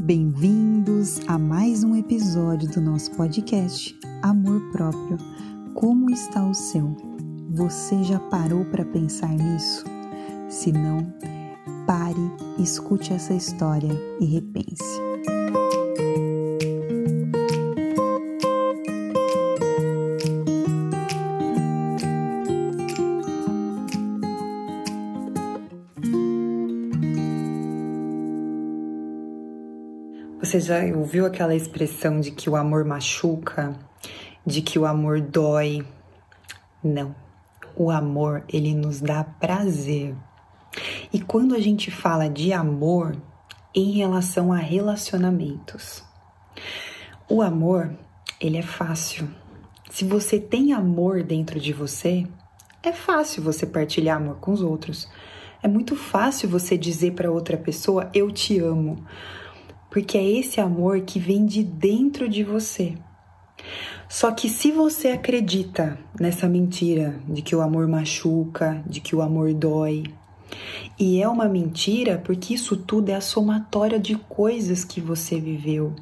Bem-vindos a mais um episódio do nosso podcast Amor Próprio. Como está o seu? Você já parou para pensar nisso? Se não, pare, escute essa história e repense. Você já ouviu aquela expressão de que o amor machuca, de que o amor dói? Não. O amor, ele nos dá prazer. E quando a gente fala de amor em relação a relacionamentos, o amor, ele é fácil. Se você tem amor dentro de você, é fácil você partilhar amor com os outros. É muito fácil você dizer para outra pessoa eu te amo porque é esse amor que vem de dentro de você. Só que se você acredita nessa mentira de que o amor machuca, de que o amor dói, e é uma mentira porque isso tudo é a somatória de coisas que você viveu,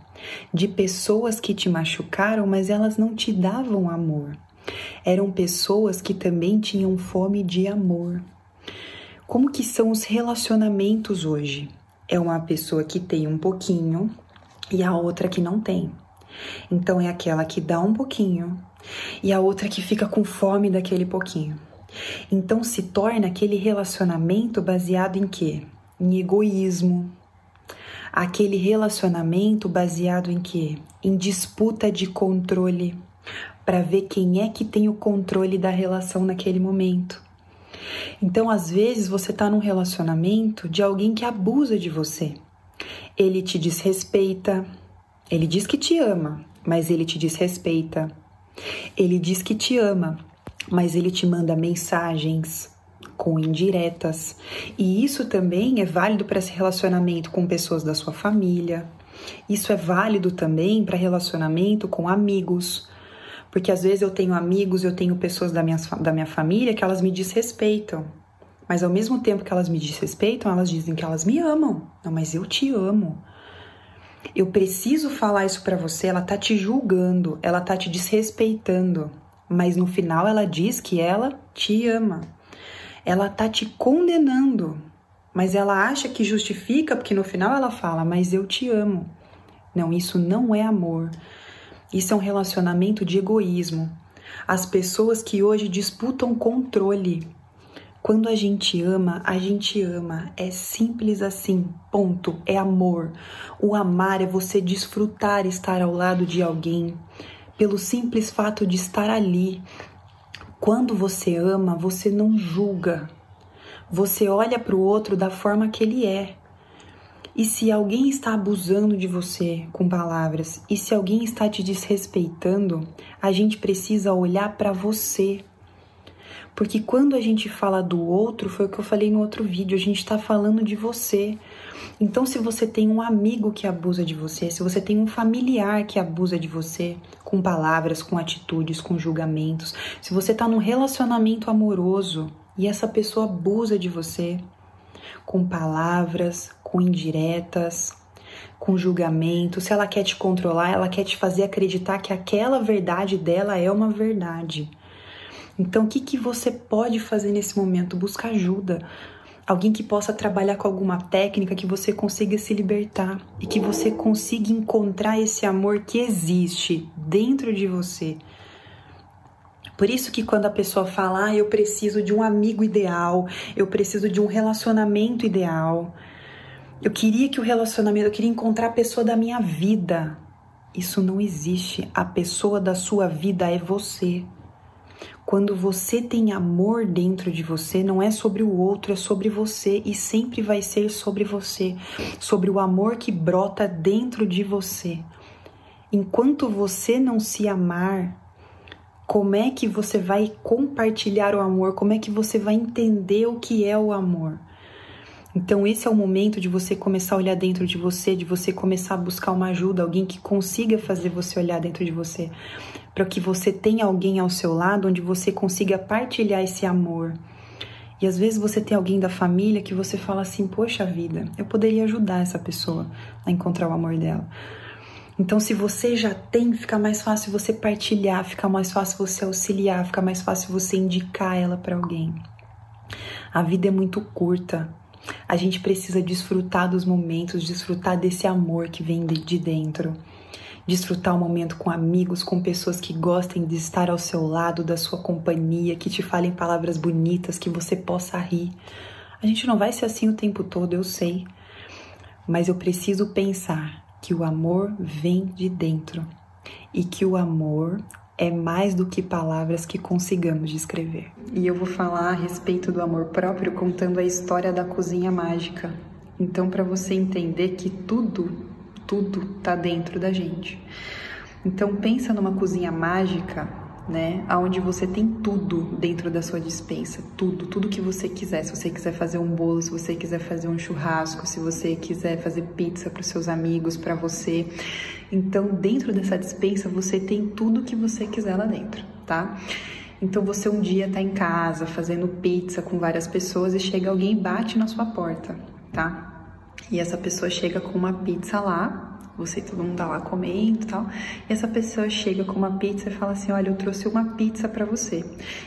de pessoas que te machucaram, mas elas não te davam amor. Eram pessoas que também tinham fome de amor. Como que são os relacionamentos hoje? É uma pessoa que tem um pouquinho e a outra que não tem. Então é aquela que dá um pouquinho e a outra que fica com fome daquele pouquinho. Então se torna aquele relacionamento baseado em quê? Em egoísmo. Aquele relacionamento baseado em quê? Em disputa de controle para ver quem é que tem o controle da relação naquele momento. Então, às vezes, você está num relacionamento de alguém que abusa de você. Ele te desrespeita, ele diz que te ama, mas ele te desrespeita. Ele diz que te ama, mas ele te manda mensagens com indiretas. E isso também é válido para esse relacionamento com pessoas da sua família. Isso é válido também para relacionamento com amigos, porque às vezes eu tenho amigos, eu tenho pessoas da minha, da minha família que elas me desrespeitam. Mas ao mesmo tempo que elas me desrespeitam, elas dizem que elas me amam. Não, mas eu te amo. Eu preciso falar isso para você, ela tá te julgando, ela tá te desrespeitando, mas no final ela diz que ela te ama. Ela tá te condenando, mas ela acha que justifica porque no final ela fala: "Mas eu te amo". Não, isso não é amor. Isso é um relacionamento de egoísmo. As pessoas que hoje disputam controle. Quando a gente ama, a gente ama. É simples assim. Ponto. É amor. O amar é você desfrutar estar ao lado de alguém pelo simples fato de estar ali. Quando você ama, você não julga. Você olha para o outro da forma que ele é. E se alguém está abusando de você com palavras, e se alguém está te desrespeitando, a gente precisa olhar para você. Porque quando a gente fala do outro, foi o que eu falei no outro vídeo, a gente está falando de você. Então, se você tem um amigo que abusa de você, se você tem um familiar que abusa de você, com palavras, com atitudes, com julgamentos, se você está num relacionamento amoroso e essa pessoa abusa de você, com palavras, com indiretas, com julgamento. Se ela quer te controlar, ela quer te fazer acreditar que aquela verdade dela é uma verdade. Então, o que, que você pode fazer nesse momento? Buscar ajuda. Alguém que possa trabalhar com alguma técnica que você consiga se libertar e que você consiga encontrar esse amor que existe dentro de você por isso que quando a pessoa fala, ah, eu preciso de um amigo ideal, eu preciso de um relacionamento ideal, eu queria que o relacionamento, eu queria encontrar a pessoa da minha vida. Isso não existe. A pessoa da sua vida é você. Quando você tem amor dentro de você, não é sobre o outro, é sobre você e sempre vai ser sobre você, sobre o amor que brota dentro de você. Enquanto você não se amar, como é que você vai compartilhar o amor? Como é que você vai entender o que é o amor? Então, esse é o momento de você começar a olhar dentro de você, de você começar a buscar uma ajuda, alguém que consiga fazer você olhar dentro de você, para que você tenha alguém ao seu lado onde você consiga partilhar esse amor. E às vezes você tem alguém da família que você fala assim: Poxa vida, eu poderia ajudar essa pessoa a encontrar o amor dela. Então, se você já tem, fica mais fácil você partilhar, fica mais fácil você auxiliar, fica mais fácil você indicar ela para alguém. A vida é muito curta. A gente precisa desfrutar dos momentos, desfrutar desse amor que vem de dentro. Desfrutar o momento com amigos, com pessoas que gostem de estar ao seu lado, da sua companhia, que te falem palavras bonitas, que você possa rir. A gente não vai ser assim o tempo todo, eu sei. Mas eu preciso pensar que o amor vem de dentro e que o amor é mais do que palavras que consigamos descrever. E eu vou falar a respeito do amor próprio contando a história da cozinha mágica. Então, para você entender que tudo, tudo tá dentro da gente. Então, pensa numa cozinha mágica né? Aonde você tem tudo dentro da sua dispensa, tudo, tudo que você quiser. Se você quiser fazer um bolo, se você quiser fazer um churrasco, se você quiser fazer pizza para os seus amigos, para você. Então, dentro dessa dispensa, você tem tudo que você quiser lá dentro, tá? Então, você um dia tá em casa fazendo pizza com várias pessoas e chega alguém e bate na sua porta, tá? E essa pessoa chega com uma pizza lá você todo mundo tá lá comendo e tal. E essa pessoa chega com uma pizza e fala assim: "Olha, eu trouxe uma pizza para você.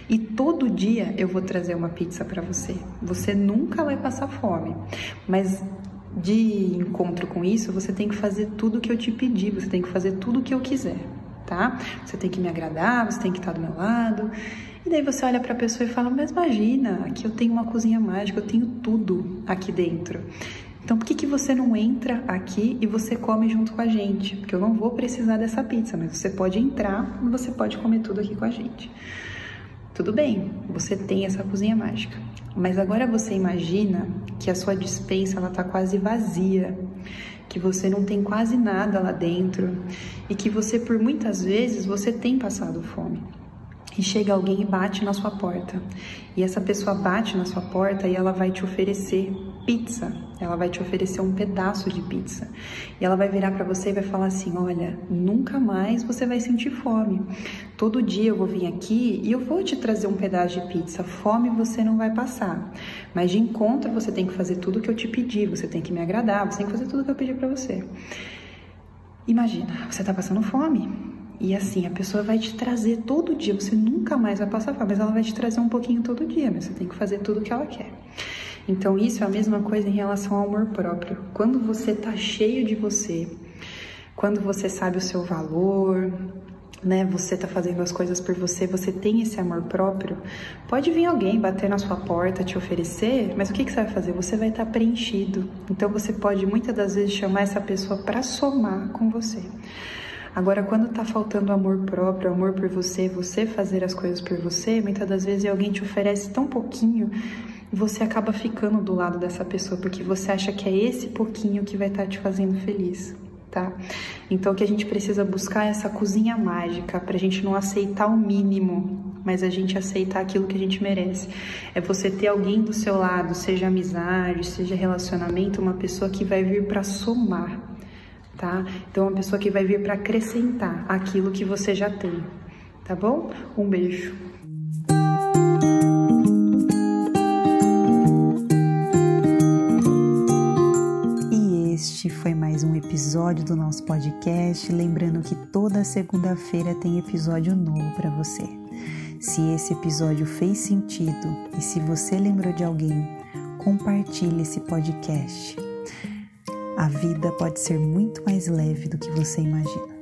E todo dia eu vou trazer uma pizza para você. Você nunca vai passar fome. Mas de encontro com isso, você tem que fazer tudo o que eu te pedi, você tem que fazer tudo o que eu quiser, tá? Você tem que me agradar, você tem que estar do meu lado. E daí você olha para a pessoa e fala: "Mas imagina, aqui eu tenho uma cozinha mágica, eu tenho tudo aqui dentro. Então, por que, que você não entra aqui e você come junto com a gente? Porque eu não vou precisar dessa pizza, mas você pode entrar e você pode comer tudo aqui com a gente. Tudo bem, você tem essa cozinha mágica. Mas agora você imagina que a sua dispensa ela tá quase vazia, que você não tem quase nada lá dentro e que você por muitas vezes você tem passado fome e chega alguém e bate na sua porta. E essa pessoa bate na sua porta e ela vai te oferecer pizza. Ela vai te oferecer um pedaço de pizza. E ela vai virar para você e vai falar assim: "Olha, nunca mais você vai sentir fome. Todo dia eu vou vir aqui e eu vou te trazer um pedaço de pizza. Fome você não vai passar. Mas de encontro você tem que fazer tudo o que eu te pedi, você tem que me agradar, você tem que fazer tudo o que eu pedi para você." Imagina, você tá passando fome. E assim, a pessoa vai te trazer todo dia, você nunca mais vai passar fome, mas ela vai te trazer um pouquinho todo dia, mas você tem que fazer tudo o que ela quer. Então, isso é a mesma coisa em relação ao amor próprio. Quando você tá cheio de você, quando você sabe o seu valor, né, você tá fazendo as coisas por você, você tem esse amor próprio, pode vir alguém bater na sua porta, te oferecer, mas o que, que você vai fazer? Você vai estar tá preenchido. Então você pode muitas das vezes chamar essa pessoa para somar com você. Agora, quando tá faltando amor próprio, amor por você, você fazer as coisas por você, muitas das vezes alguém te oferece tão pouquinho você acaba ficando do lado dessa pessoa porque você acha que é esse pouquinho que vai estar tá te fazendo feliz. Tá? Então que a gente precisa buscar essa cozinha mágica para a gente não aceitar o mínimo, mas a gente aceitar aquilo que a gente merece. É você ter alguém do seu lado, seja amizade, seja relacionamento, uma pessoa que vai vir para somar, tá? Então, uma pessoa que vai vir para acrescentar aquilo que você já tem, tá bom? Um beijo. Este foi mais um episódio do nosso podcast. Lembrando que toda segunda-feira tem episódio novo para você. Se esse episódio fez sentido e se você lembrou de alguém, compartilhe esse podcast a vida pode ser muito mais leve do que você imagina.